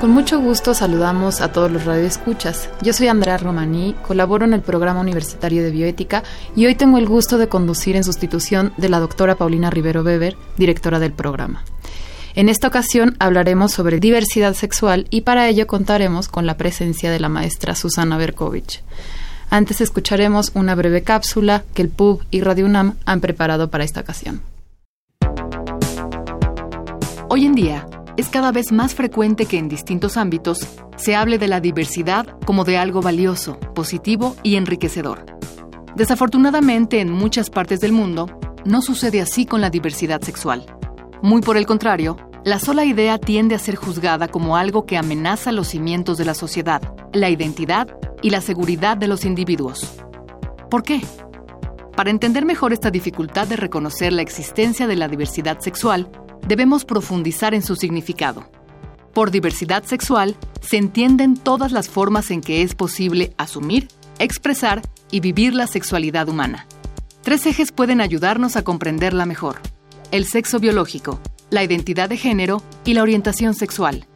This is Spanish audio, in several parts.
Con mucho gusto saludamos a todos los radioescuchas. Yo soy Andrea Romaní, colaboro en el programa universitario de bioética y hoy tengo el gusto de conducir en sustitución de la doctora Paulina Rivero Weber, directora del programa. En esta ocasión hablaremos sobre diversidad sexual y para ello contaremos con la presencia de la maestra Susana Berkovich. Antes escucharemos una breve cápsula que el PUB y Radio UNAM han preparado para esta ocasión. Hoy en día, es cada vez más frecuente que en distintos ámbitos se hable de la diversidad como de algo valioso, positivo y enriquecedor. Desafortunadamente, en muchas partes del mundo, no sucede así con la diversidad sexual. Muy por el contrario, la sola idea tiende a ser juzgada como algo que amenaza los cimientos de la sociedad, la identidad y la seguridad de los individuos. ¿Por qué? Para entender mejor esta dificultad de reconocer la existencia de la diversidad sexual, debemos profundizar en su significado. Por diversidad sexual se entienden todas las formas en que es posible asumir, expresar y vivir la sexualidad humana. Tres ejes pueden ayudarnos a comprenderla mejor. El sexo biológico, la identidad de género y la orientación sexual.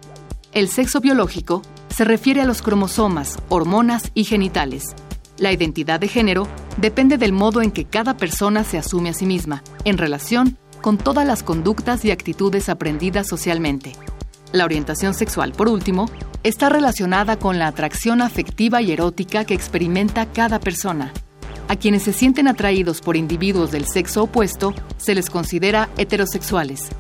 El sexo biológico se refiere a los cromosomas, hormonas y genitales. La identidad de género depende del modo en que cada persona se asume a sí misma, en relación con todas las conductas y actitudes aprendidas socialmente. La orientación sexual, por último, está relacionada con la atracción afectiva y erótica que experimenta cada persona. A quienes se sienten atraídos por individuos del sexo opuesto se les considera heterosexuales.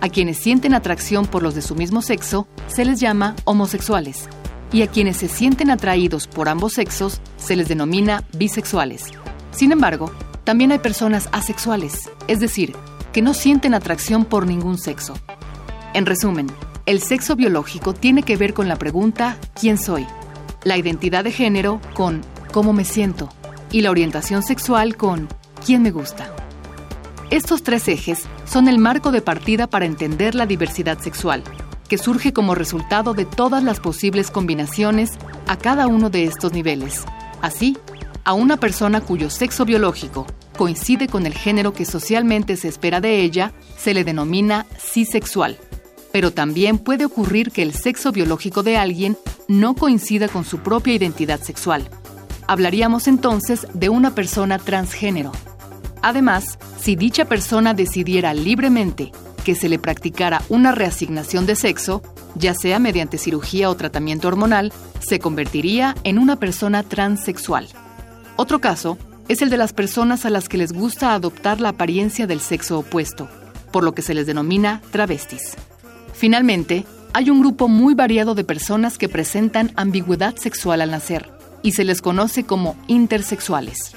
A quienes sienten atracción por los de su mismo sexo se les llama homosexuales. Y a quienes se sienten atraídos por ambos sexos se les denomina bisexuales. Sin embargo, también hay personas asexuales, es decir, que no sienten atracción por ningún sexo. En resumen, el sexo biológico tiene que ver con la pregunta ¿quién soy? La identidad de género con ¿cómo me siento? Y la orientación sexual con ¿quién me gusta? Estos tres ejes son el marco de partida para entender la diversidad sexual, que surge como resultado de todas las posibles combinaciones a cada uno de estos niveles. Así, a una persona cuyo sexo biológico coincide con el género que socialmente se espera de ella, se le denomina cisexual. Pero también puede ocurrir que el sexo biológico de alguien no coincida con su propia identidad sexual. Hablaríamos entonces de una persona transgénero. Además, si dicha persona decidiera libremente que se le practicara una reasignación de sexo, ya sea mediante cirugía o tratamiento hormonal, se convertiría en una persona transexual. Otro caso es el de las personas a las que les gusta adoptar la apariencia del sexo opuesto, por lo que se les denomina travestis. Finalmente, hay un grupo muy variado de personas que presentan ambigüedad sexual al nacer y se les conoce como intersexuales.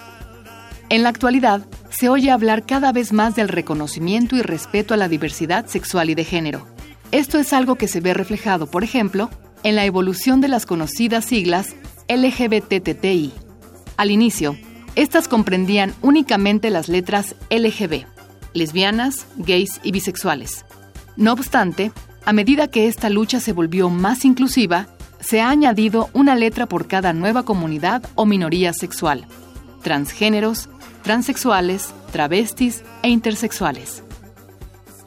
En la actualidad, se oye hablar cada vez más del reconocimiento y respeto a la diversidad sexual y de género. Esto es algo que se ve reflejado, por ejemplo, en la evolución de las conocidas siglas LGBTTI. Al inicio, estas comprendían únicamente las letras LGB, lesbianas, gays y bisexuales. No obstante, a medida que esta lucha se volvió más inclusiva, se ha añadido una letra por cada nueva comunidad o minoría sexual, transgéneros, transexuales, travestis e intersexuales.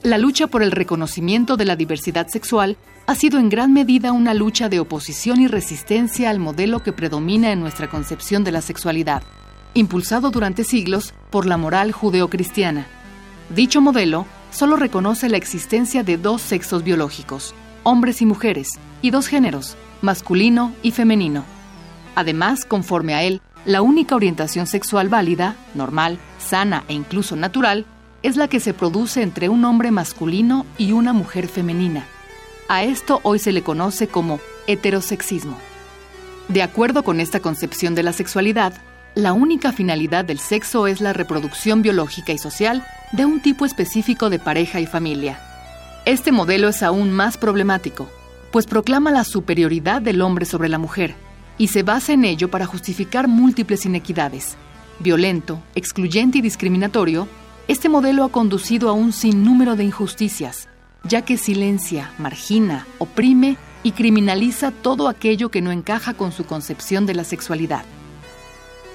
La lucha por el reconocimiento de la diversidad sexual ha sido en gran medida una lucha de oposición y resistencia al modelo que predomina en nuestra concepción de la sexualidad impulsado durante siglos por la moral judeocristiana. Dicho modelo solo reconoce la existencia de dos sexos biológicos, hombres y mujeres, y dos géneros, masculino y femenino. Además, conforme a él, la única orientación sexual válida, normal, sana e incluso natural, es la que se produce entre un hombre masculino y una mujer femenina. A esto hoy se le conoce como heterosexismo. De acuerdo con esta concepción de la sexualidad, la única finalidad del sexo es la reproducción biológica y social de un tipo específico de pareja y familia. Este modelo es aún más problemático, pues proclama la superioridad del hombre sobre la mujer y se basa en ello para justificar múltiples inequidades. Violento, excluyente y discriminatorio, este modelo ha conducido a un sinnúmero de injusticias, ya que silencia, margina, oprime y criminaliza todo aquello que no encaja con su concepción de la sexualidad.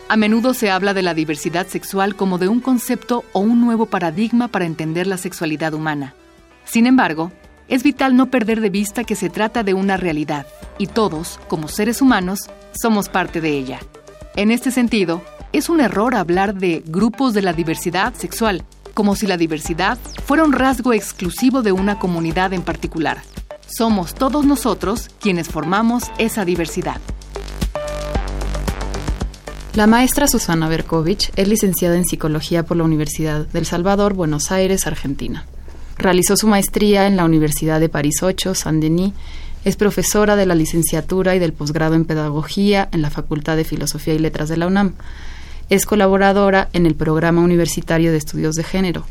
A menudo se habla de la diversidad sexual como de un concepto o un nuevo paradigma para entender la sexualidad humana. Sin embargo, es vital no perder de vista que se trata de una realidad y todos, como seres humanos, somos parte de ella. En este sentido, es un error hablar de grupos de la diversidad sexual, como si la diversidad fuera un rasgo exclusivo de una comunidad en particular. Somos todos nosotros quienes formamos esa diversidad. La maestra Susana Berkovich es licenciada en Psicología por la Universidad del Salvador, Buenos Aires, Argentina. Realizó su maestría en la Universidad de París 8, Saint-Denis. Es profesora de la licenciatura y del posgrado en Pedagogía en la Facultad de Filosofía y Letras de la UNAM. Es colaboradora en el Programa Universitario de Estudios de Género.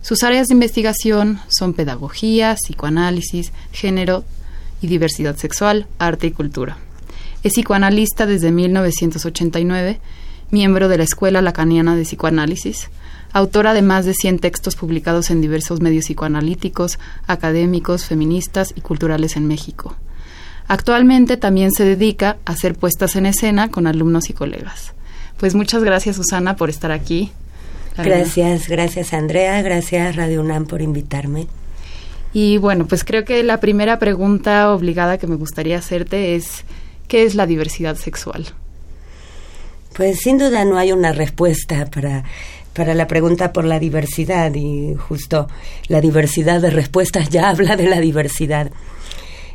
Sus áreas de investigación son pedagogía, psicoanálisis, género y diversidad sexual, arte y cultura. Es psicoanalista desde 1989, miembro de la Escuela Lacaniana de Psicoanálisis, autora de más de 100 textos publicados en diversos medios psicoanalíticos, académicos, feministas y culturales en México. Actualmente también se dedica a hacer puestas en escena con alumnos y colegas. Pues muchas gracias Susana por estar aquí. Gracias, gracias Andrea, gracias Radio UNAM por invitarme. Y bueno, pues creo que la primera pregunta obligada que me gustaría hacerte es ¿Qué es la diversidad sexual? Pues sin duda no hay una respuesta para, para la pregunta por la diversidad y justo la diversidad de respuestas ya habla de la diversidad.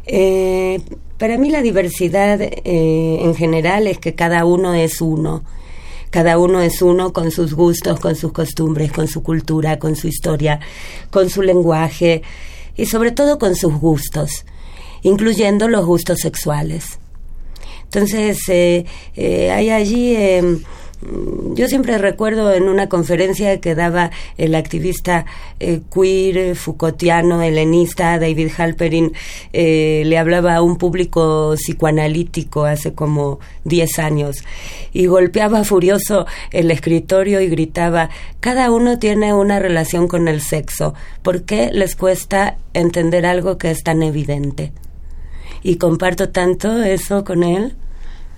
Eh, para mí la diversidad eh, en general es que cada uno es uno. Cada uno es uno con sus gustos, con sus costumbres, con su cultura, con su historia, con su lenguaje y sobre todo con sus gustos, incluyendo los gustos sexuales. Entonces, eh, eh, hay allí... Em, yo siempre recuerdo en una conferencia que daba el activista eh, queer, Foucaultiano, helenista, David Halperin, eh, le hablaba a un público psicoanalítico hace como 10 años y golpeaba furioso el escritorio y gritaba, cada uno tiene una relación con el sexo, ¿por qué les cuesta entender algo que es tan evidente? Y comparto tanto eso con él.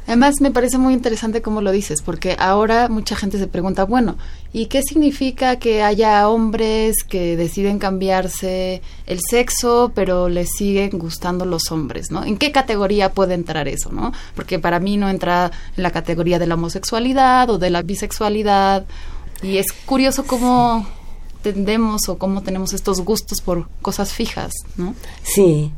Además, me parece muy interesante cómo lo dices, porque ahora mucha gente se pregunta, bueno, ¿y qué significa que haya hombres que deciden cambiarse el sexo, pero les siguen gustando los hombres, ¿no? ¿En qué categoría puede entrar eso, no? Porque para mí no entra en la categoría de la homosexualidad o de la bisexualidad, y es curioso cómo tendemos o cómo tenemos estos gustos por cosas fijas, ¿no? Sí,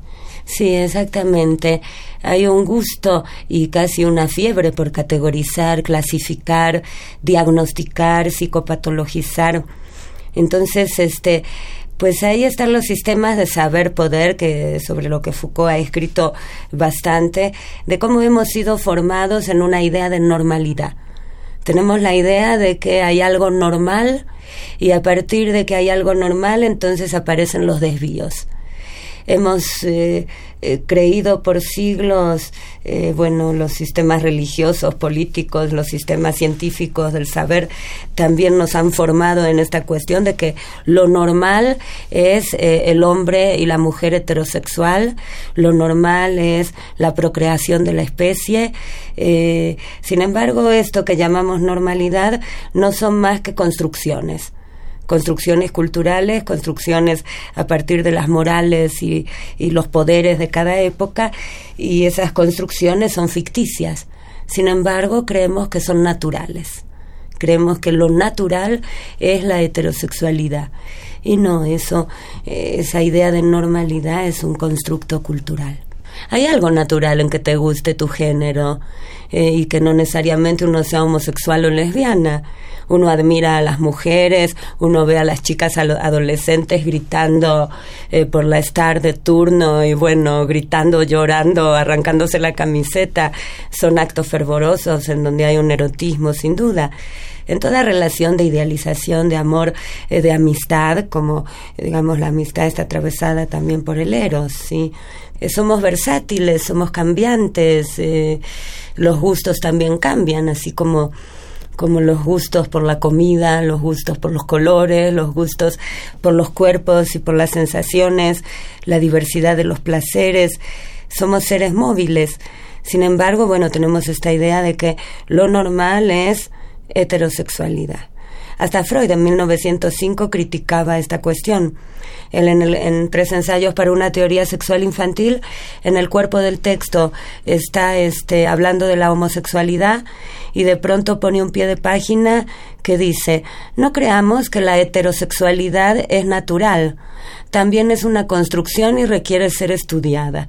Sí, exactamente. Hay un gusto y casi una fiebre por categorizar, clasificar, diagnosticar, psicopatologizar. Entonces, este, pues ahí están los sistemas de saber poder que sobre lo que Foucault ha escrito bastante de cómo hemos sido formados en una idea de normalidad. Tenemos la idea de que hay algo normal y a partir de que hay algo normal entonces aparecen los desvíos hemos eh, eh, creído por siglos, eh, bueno, los sistemas religiosos, políticos, los sistemas científicos del saber también nos han formado en esta cuestión de que lo normal es el hombre y la mujer heterosexual, lo normal es la procreación de la especie. sin embargo, esto que llamamos normalidad no son más que construcciones construcciones culturales, construcciones a partir de las morales y, los poderes de cada época, y esas construcciones son ficticias. Sin embargo, creemos que son naturales. Creemos que lo natural es la heterosexualidad. Y no, eso, esa idea de normalidad es un constructo cultural. Hay algo natural en que te guste tu género eh, y que no necesariamente uno sea homosexual o lesbiana uno admira a las mujeres, uno ve a las chicas adolescentes gritando eh, por la estar de turno y bueno, gritando, llorando, arrancándose la camiseta. Son actos fervorosos en donde hay un erotismo sin duda. en toda relación de idealización, de amor, eh, de amistad, como digamos la amistad está atravesada también por el eros, ¿sí? Eh, somos versátiles, somos cambiantes, eh, los gustos también cambian, así como como los gustos por la comida, los gustos por los colores, los gustos por los cuerpos y por las sensaciones, la diversidad de los placeres. Somos seres móviles. Sin embargo, bueno, tenemos esta idea de que lo normal es heterosexualidad. Hasta Freud en 1905 criticaba esta cuestión. Él en, en, tres ensayos para una teoría sexual infantil, en el cuerpo del texto está este, hablando de la homosexualidad y de pronto pone un pie de página que dice, no creamos que la heterosexualidad es natural, también es una construcción y requiere ser estudiada.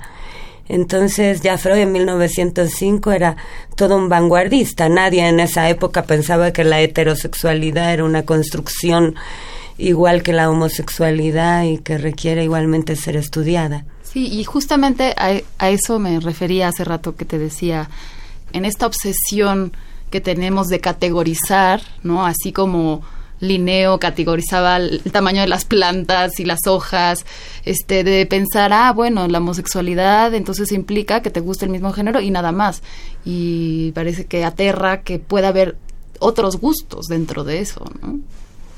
Entonces ya Freud en 1905 era todo un vanguardista. Nadie en esa época pensaba que la heterosexualidad era una construcción igual que la homosexualidad y que requiere igualmente ser estudiada. Sí, y justamente a, a eso me refería hace rato que te decía, en esta obsesión que tenemos de categorizar, ¿no? Así como Linneo categorizaba el, tamaño de las plantas y las hojas, este, de pensar, ah, bueno, la homosexualidad entonces implica que te guste el mismo género y nada más. Y parece que aterra que pueda haber otros gustos dentro de eso, ¿no?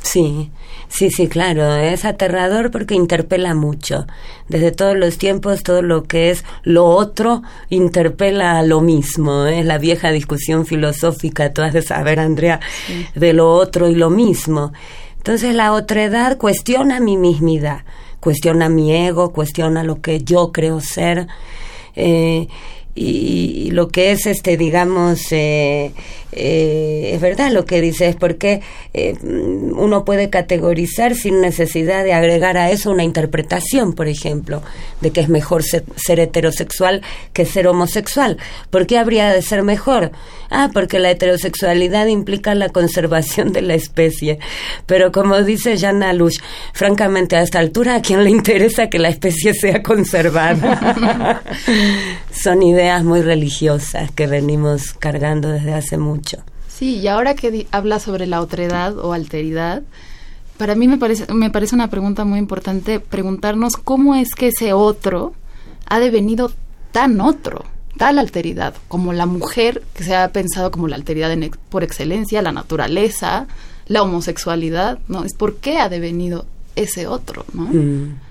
Sí, sí, sí, claro, es aterrador porque interpela mucho. Desde todos los tiempos, todo lo que es lo otro interpela a lo mismo. Es la vieja discusión filosófica, tú has de saber, Andrea, de lo otro y lo mismo. Entonces la otredad cuestiona mi mismidad, cuestiona mi ego, cuestiona lo que yo creo ser. Eh, y, lo que es este digamos eh, eh, es verdad lo que dices porque eh, uno puede categorizar sin necesidad de agregar a eso una interpretación por ejemplo de que es mejor ser, heterosexual que ser homosexual. ¿por qué habría de ser mejor? ah porque la heterosexualidad implica la conservación de la especie. Pero como dice Jean Alush francamente a esta altura a quién le interesa que la especie sea conservada son ideas muy religiosas que venimos cargando desde hace mucho. Sí, y ahora que habla sobre la otredad o alteridad, para mí me parece, me parece una pregunta muy importante preguntarnos cómo es que ese otro ha devenido tan otro, tal alteridad, como la mujer que se ha pensado como la alteridad por excelencia, la naturaleza, la homosexualidad, ¿no? Es por qué ha devenido ese otro, ¿no? Mm.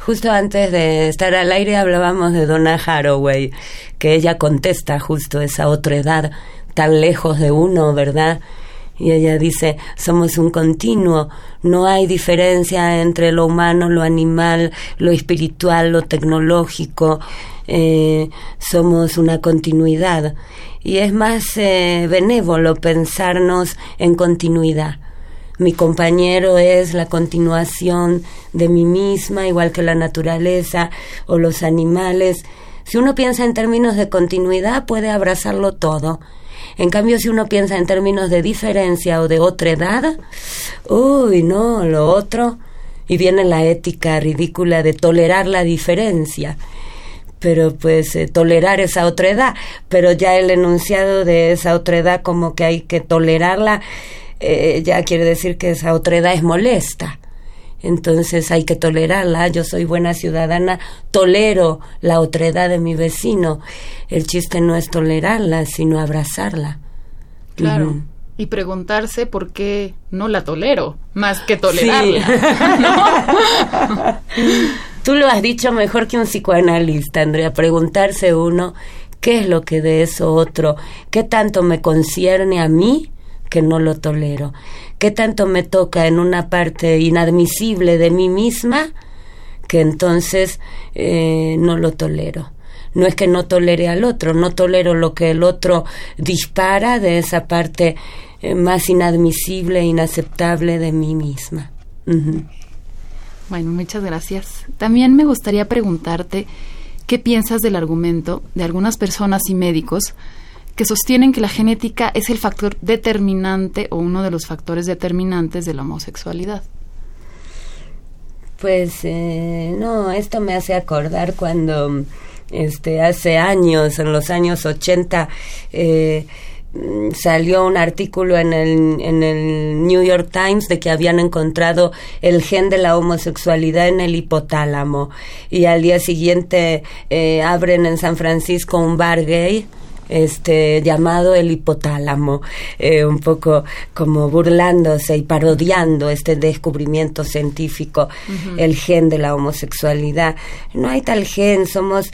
Justo antes de estar al aire hablábamos de Donna Haraway, que ella contesta justo esa otra edad tan lejos de uno, ¿verdad? Y ella dice, somos un continuo, no hay diferencia entre lo humano, lo animal, lo espiritual, lo tecnológico, eh, somos una continuidad. Y es más eh, benévolo pensarnos en continuidad mi compañero es la continuación de mí misma, igual que la naturaleza o los animales. Si uno piensa en términos de continuidad, puede abrazarlo todo. En cambio, si uno piensa en términos de diferencia o de otra edad, uy, no, lo otro. Y viene la ética ridícula de tolerar la diferencia pero pues eh, tolerar esa otra edad, pero ya el enunciado de esa otra edad como que hay que tolerarla eh, ya quiere decir que esa otra edad es molesta. Entonces hay que tolerarla. Yo soy buena ciudadana, tolero la otra edad de mi vecino. El chiste no es tolerarla, sino abrazarla. Claro. Y preguntarse por qué no la tolero, más que tolerarla. Tú lo has dicho mejor que un psicoanalista, Andrea. Preguntarse uno qué es lo que de eso otro, qué tanto me concierne a mí que no lo tolero? ¿Qué tanto me toca en una parte inadmisible de mí misma que entonces eh, no lo tolero? No es que no tolere al otro, no tolero lo que el otro dispara de esa parte eh, más inadmisible e inaceptable de mí misma. Bueno, muchas gracias. También me gustaría preguntarte qué piensas del argumento de algunas personas y médicos que sostienen que la genética es el factor determinante o uno de los factores determinantes de la homosexualidad. Pues eh, no, esto me hace acordar cuando este hace años, en los años 80, eh, salió un artículo en el, en el New York Times de que habían encontrado el gen de la homosexualidad en el hipotálamo y al día siguiente eh, abren en San Francisco un bar gay este llamado el hipotálamo, eh, un poco como burlándose y parodiando este descubrimiento científico, el gen de la homosexualidad. No hay tal gen, somos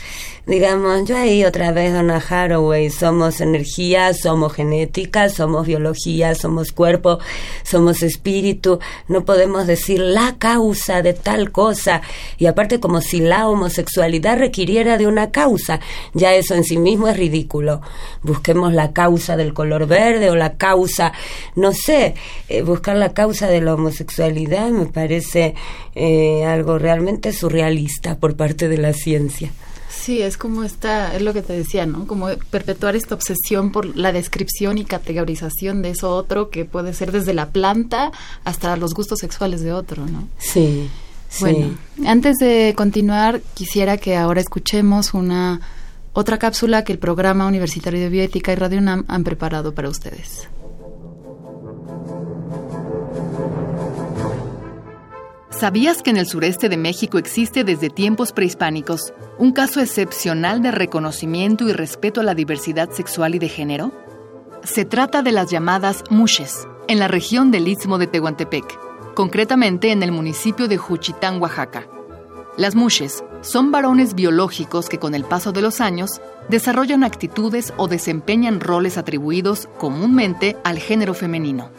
digamos, yo ahí otra vez, Donna Haraway, somos energía, somos genética, somos biología, somos cuerpo, somos espíritu, no podemos decir la causa de tal cosa, y aparte como si la homosexualidad requiriera de una causa, ya eso en sí mismo es ridículo. Busquemos la causa del color verde o la causa, no sé, eh, buscar la causa de la homosexualidad me parece eh, algo realmente surrealista por parte de la ciencia. Sí, es como esta, es lo que te decía, ¿no? Como perpetuar esta obsesión por la descripción y categorización de eso otro que puede ser desde la planta hasta los gustos sexuales de otro, ¿no? Sí. Bueno, antes de continuar, quisiera que ahora escuchemos una otra cápsula que el programa universitario de bioética y Radio UNAM han preparado para ustedes. ¿Sabías que en el sureste de México existe desde tiempos prehispánicos un caso excepcional de reconocimiento y respeto a la diversidad sexual y de género? Se trata de las llamadas mushes, en la región del Istmo de Tehuantepec, concretamente en el municipio de Juchitán, Oaxaca. Las mushes son varones biológicos que con el paso de los años desarrollan actitudes o desempeñan roles atribuidos comúnmente al género femenino.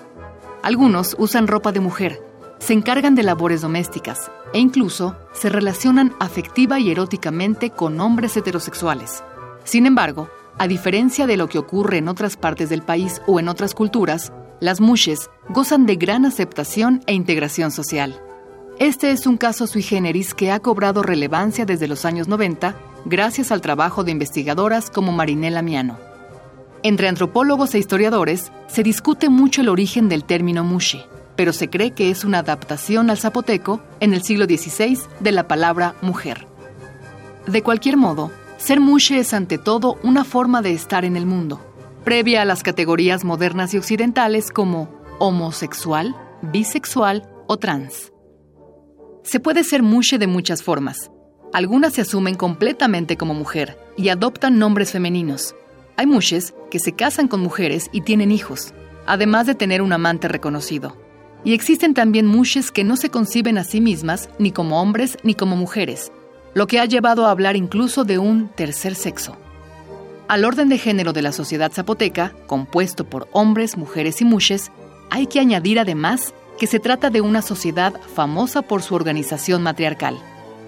Algunos usan ropa de mujer, se encargan de labores domésticas e incluso se relacionan afectiva y eróticamente con hombres heterosexuales. Sin embargo, a diferencia de lo que ocurre en otras partes del país o en otras culturas, las mushes gozan de gran aceptación e integración social. Este es un caso sui generis que ha cobrado relevancia desde los años 90 gracias al trabajo de investigadoras como Marinela Miano. Entre antropólogos e historiadores se discute mucho el origen del término mushi, pero se cree que es una adaptación al zapoteco en el siglo XVI de la palabra mujer. De cualquier modo, ser mushe es ante todo una forma de estar en el mundo, previa a las categorías modernas y occidentales como homosexual, bisexual o trans. Se puede ser mushe de muchas formas. Algunas se asumen completamente como mujer y adoptan nombres femeninos. Hay mushes que se casan con mujeres y tienen hijos, además de tener un amante reconocido. Y existen también mushes que no se conciben a sí mismas ni como hombres ni como mujeres, lo que ha llevado a hablar incluso de un tercer sexo. Al orden de género de la sociedad zapoteca, compuesto por hombres, mujeres y mushes, hay que añadir además que se trata de una sociedad famosa por su organización matriarcal.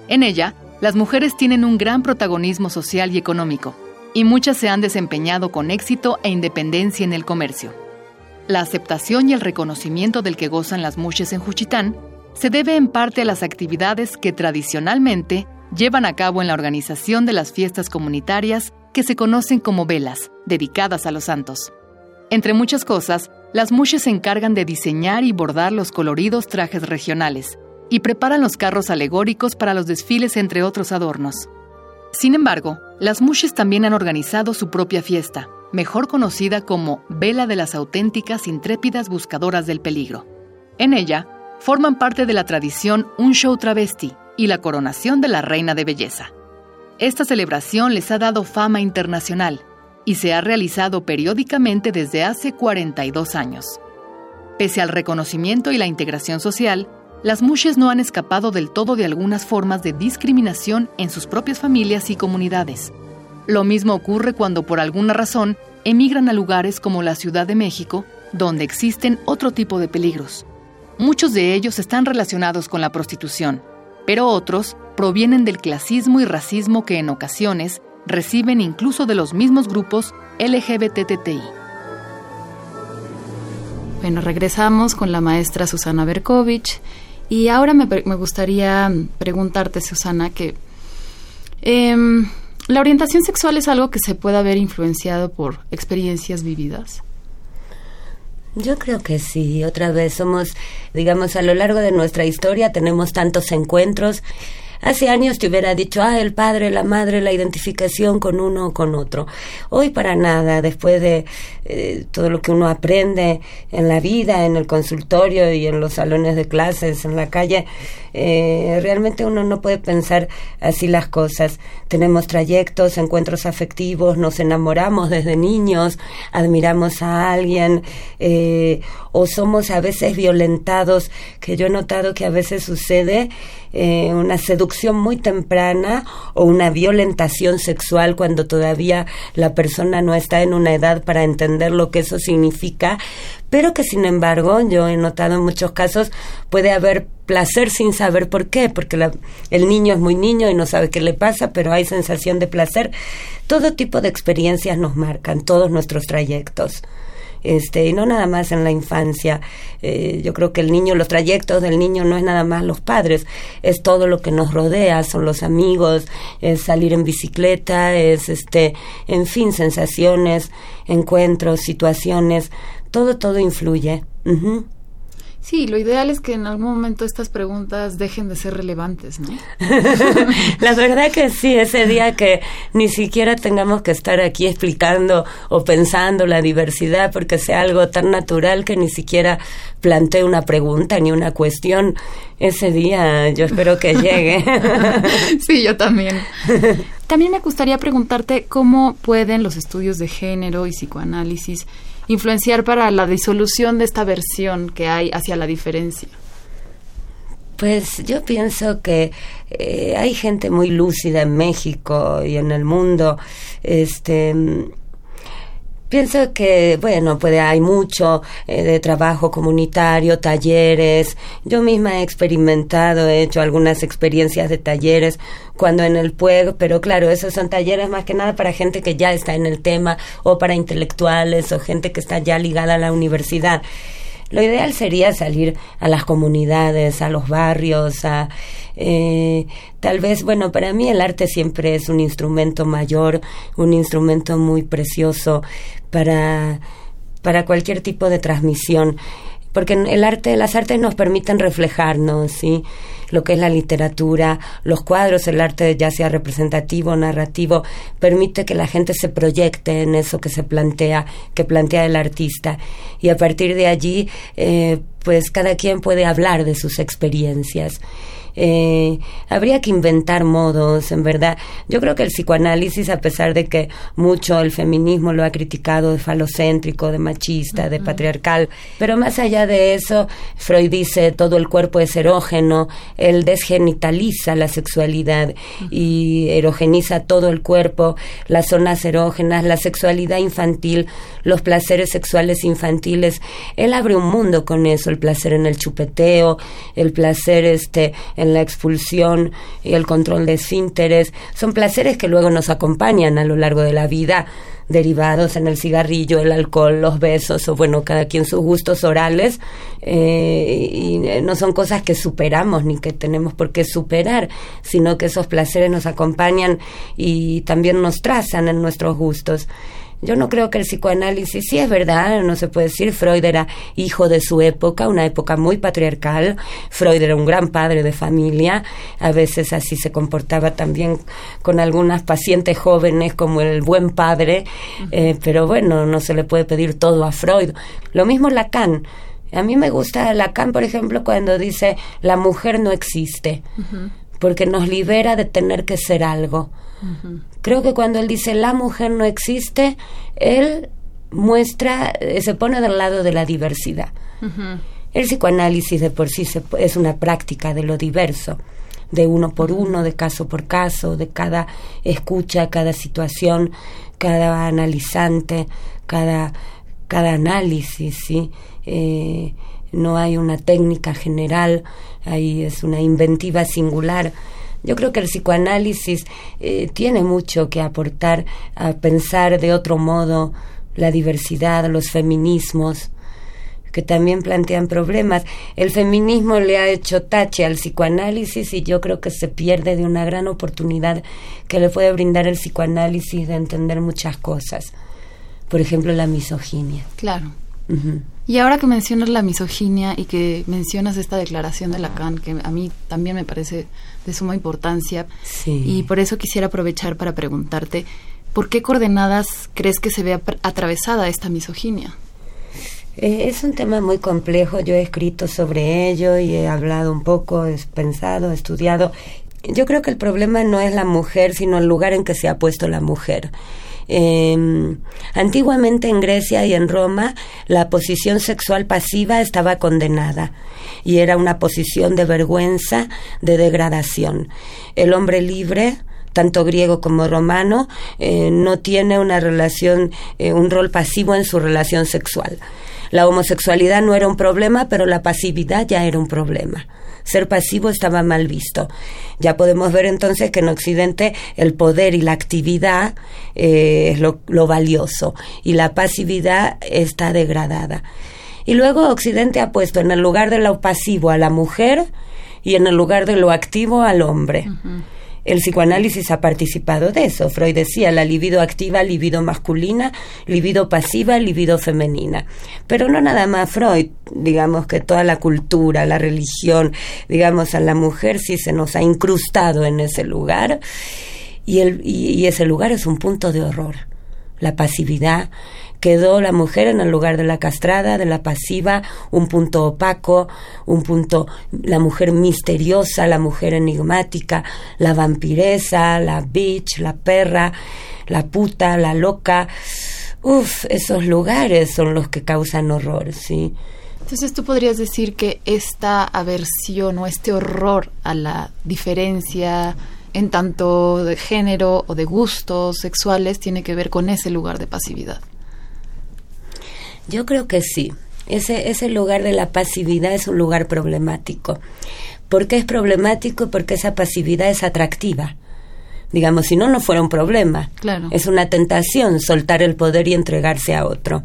En ella, las mujeres tienen un gran protagonismo social y económico, y muchas se han desempeñado con éxito e independencia en el comercio. La aceptación y el reconocimiento del que gozan las mushes en Juchitán se debe en parte a las actividades que tradicionalmente llevan a cabo en la organización de las fiestas comunitarias que se conocen como velas, dedicadas a los santos. Entre muchas cosas, las mushes se encargan de diseñar y bordar los coloridos trajes regionales y preparan los carros alegóricos para los desfiles entre otros adornos. Sin embargo, las mushes también han organizado su propia fiesta, mejor conocida como Vela de las auténticas intrépidas buscadoras del peligro. En ella, forman parte de la tradición un show travesti y la coronación de la reina de belleza. Esta celebración les ha dado fama internacional y se ha realizado periódicamente desde hace 42 años. Pese al reconocimiento y la integración social, las mushes no han escapado del todo de algunas formas de discriminación en sus propias familias y comunidades. Lo mismo ocurre cuando por alguna razón emigran a lugares como la Ciudad de México, donde existen otro tipo de peligros. Muchos de ellos están relacionados con la prostitución, pero otros provienen del clasismo y racismo que en ocasiones reciben incluso de los mismos grupos LGBTTI. Bueno, regresamos con la maestra Susana Berkovich y ahora me, gustaría preguntarte, Susana, que em, ¿La orientación sexual es algo que se puede haber influenciado por experiencias vividas? Yo creo que sí, otra vez somos, digamos, a lo largo de nuestra historia tenemos tantos encuentros, hace años te hubiera dicho, ah, el padre, la madre, la identificación con uno o con otro. Hoy para nada, después de eh, todo lo que uno aprende en la vida, en el consultorio y en los salones de clases, en la calle, eh, realmente uno no puede pensar así las cosas. Tenemos trayectos, encuentros afectivos, nos enamoramos desde niños, admiramos a alguien eh, o somos a veces violentados, que yo he notado que a veces sucede eh, una seducción muy temprana o una violentación sexual cuando todavía la persona no está en una edad para entender lo que eso significa, pero que sin embargo yo he notado en muchos casos puede haber placer sin saber por qué, porque el niño es muy niño y no sabe qué le pasa, pero hay sensación de placer. Todo tipo de experiencias nos marcan, todos nuestros trayectos este, y no nada más en la infancia. Eh, yo creo que el niño, los trayectos del niño no es nada más los padres, es todo lo que nos rodea, son los amigos, es salir en bicicleta, es este, en fin, sensaciones, encuentros, situaciones, todo, todo influye. Sí, lo ideal es que en algún momento estas preguntas dejen de ser relevantes, ¿no? la verdad que sí, ese día que ni siquiera tengamos que estar aquí explicando o pensando la diversidad porque sea algo tan natural que ni siquiera plantee una pregunta ni una cuestión, ese día yo espero que llegue. sí, yo también. También me gustaría preguntarte cómo pueden los estudios de género y psicoanálisis influenciar para la disolución de esta versión que hay hacia la diferencia? Pues yo pienso que eh, hay gente muy lúcida en México y en el mundo. Este Pienso que, bueno, puede, hay mucho eh, de trabajo comunitario, talleres. Yo misma he experimentado, he hecho algunas experiencias de talleres cuando en el PUEG, pero claro, esos son talleres más que nada para gente que ya está en el tema o para intelectuales o gente que está ya ligada a la universidad. Lo ideal sería salir a las comunidades, a los barrios, a eh, tal vez, bueno, para mí el arte siempre es un instrumento mayor, un instrumento muy precioso para, para cualquier tipo de transmisión porque el arte, las artes nos permiten reflejarnos, ¿sí? Lo que es la literatura, los cuadros, el arte ya sea representativo, narrativo, permite que la gente se proyecte en eso que se plantea, que plantea el artista. Y a partir de allí, eh, pues cada quien puede hablar de sus experiencias. Eh, habría que inventar modos, en verdad. Yo creo que el psicoanálisis, a pesar de que mucho el feminismo lo ha criticado de falocéntrico, de machista, de patriarcal, pero más allá de eso, Freud dice todo el cuerpo es erógeno, él desgenitaliza la sexualidad y erogeniza todo el cuerpo, las zonas erógenas, la sexualidad infantil, los placeres sexuales infantiles. Él abre un mundo con eso, el placer en el chupeteo, el placer este en la expulsión y el control de esfínteres. Son placeres que luego nos acompañan a lo largo de la vida, derivados en el cigarrillo, el alcohol, los besos, o bueno, cada quien sus gustos orales. Eh, y no son cosas que superamos ni que tenemos por qué superar, sino que esos placeres nos acompañan y también nos trazan en nuestros gustos. Yo no creo que el psicoanálisis, sí es verdad, no se puede decir, Freud era hijo de su época, una época muy patriarcal, Freud era un gran padre de familia, a veces así se comportaba también con algunas pacientes jóvenes como el buen padre, eh, pero bueno, no se le puede pedir todo a Freud. Lo mismo Lacan. A mí me gusta Lacan, por ejemplo, cuando dice la mujer no existe, porque nos libera de tener que ser algo. Creo que cuando él dice la mujer no existe, él muestra, eh, se pone del lado de la diversidad. El psicoanálisis de por sí es una práctica de lo diverso, de uno por uno, de caso por caso, de cada escucha, cada situación, cada analizante, cada, cada análisis, ¿sí? Eh, no hay una técnica general, ahí es una inventiva singular yo creo que el psicoanálisis eh, tiene mucho que aportar a pensar de otro modo la diversidad, los feminismos, que también plantean problemas. El feminismo le ha hecho tache al psicoanálisis y yo creo que se pierde de una gran oportunidad que le puede brindar el psicoanálisis de entender muchas cosas. Por ejemplo, la misoginia. Claro. Y ahora que mencionas la misoginia y que mencionas esta declaración de Lacan, que a mí también me parece de suma importancia, y por eso quisiera aprovechar para preguntarte, ¿por qué coordenadas crees que se ve atravesada esta misoginia? Eh, es un tema muy complejo, yo he escrito sobre ello y he hablado un poco, he pensado, he estudiado. Yo creo que el problema no es la mujer, sino el lugar en que se ha puesto la mujer. Eh, antiguamente en Grecia y en Roma la posición sexual pasiva estaba condenada y era una posición de vergüenza, de degradación. El hombre libre tanto griego como romano, eh, no tiene una relación, eh, un rol pasivo en su relación sexual. La homosexualidad no era un problema, pero la pasividad ya era un problema ser pasivo estaba mal visto. Ya podemos ver entonces que en Occidente el poder y la actividad eh, es lo, lo valioso y la pasividad está degradada. Y luego Occidente ha puesto en el lugar de lo pasivo a la mujer y en el lugar de lo activo al hombre. El psicoanálisis ha participado de eso. Freud decía la libido activa, libido masculina, libido pasiva, libido femenina. Pero no nada más Freud, digamos que toda la cultura, la religión, digamos a la mujer sí se nos ha incrustado en ese lugar y, el, y ese lugar es un punto de horror. La pasividad, quedó la mujer en el lugar de la castrada, de la pasiva, un punto opaco, un punto, la mujer misteriosa, la mujer enigmática, la vampiresa, la bitch, la perra, la puta, la loca. Uf, esos lugares son los que causan horror, ¿sí? Entonces tú podrías decir que esta aversión o este horror a la diferencia en tanto de género o de gustos sexuales tiene que ver con ese lugar de pasividad. Yo creo que sí. Ese, ese lugar de la pasividad es un lugar problemático. ¿Por qué es problemático? Porque esa pasividad es atractiva. Digamos, si no, no fuera un problema. Claro. Es una tentación soltar el poder y entregarse a otro.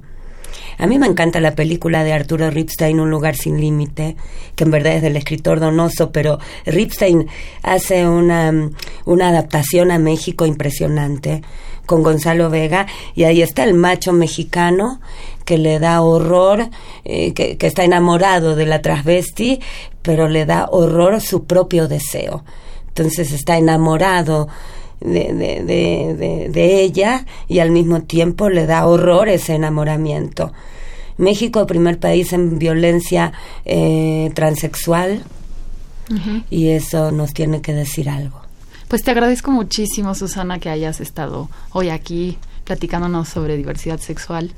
A mí me encanta la película de Arturo Ripstein, Un lugar sin límite, que en verdad es del escritor Donoso, pero Ripstein hace una, una adaptación a México impresionante con Gonzalo Vega y ahí está el macho mexicano que le da horror, eh, que, está enamorado de la transvesti, pero le da horror su propio deseo. Entonces está enamorado de, de, de, ella y al mismo tiempo le da horror ese enamoramiento. México, primer país en violencia eh, transexual, y eso nos tiene que decir algo. Pues te agradezco muchísimo, Susana, que hayas estado hoy aquí platicándonos sobre diversidad sexual.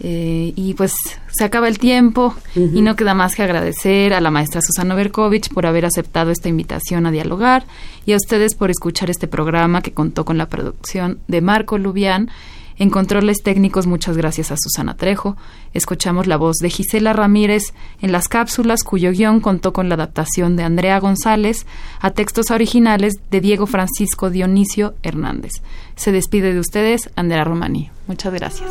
Eh, y pues se acaba el tiempo y no queda más que agradecer a la maestra Susana Berkovich por haber aceptado esta invitación a dialogar y a ustedes por escuchar este programa que contó con la producción de Marco Lubián. En controles técnicos, muchas gracias a Susana Trejo. Escuchamos la voz de Gisela Ramírez en las cápsulas, cuyo guion contó con la adaptación de Andrea González a textos originales de Diego Francisco Dionisio Hernández. Se despide de ustedes, Andrea Romani. Muchas gracias.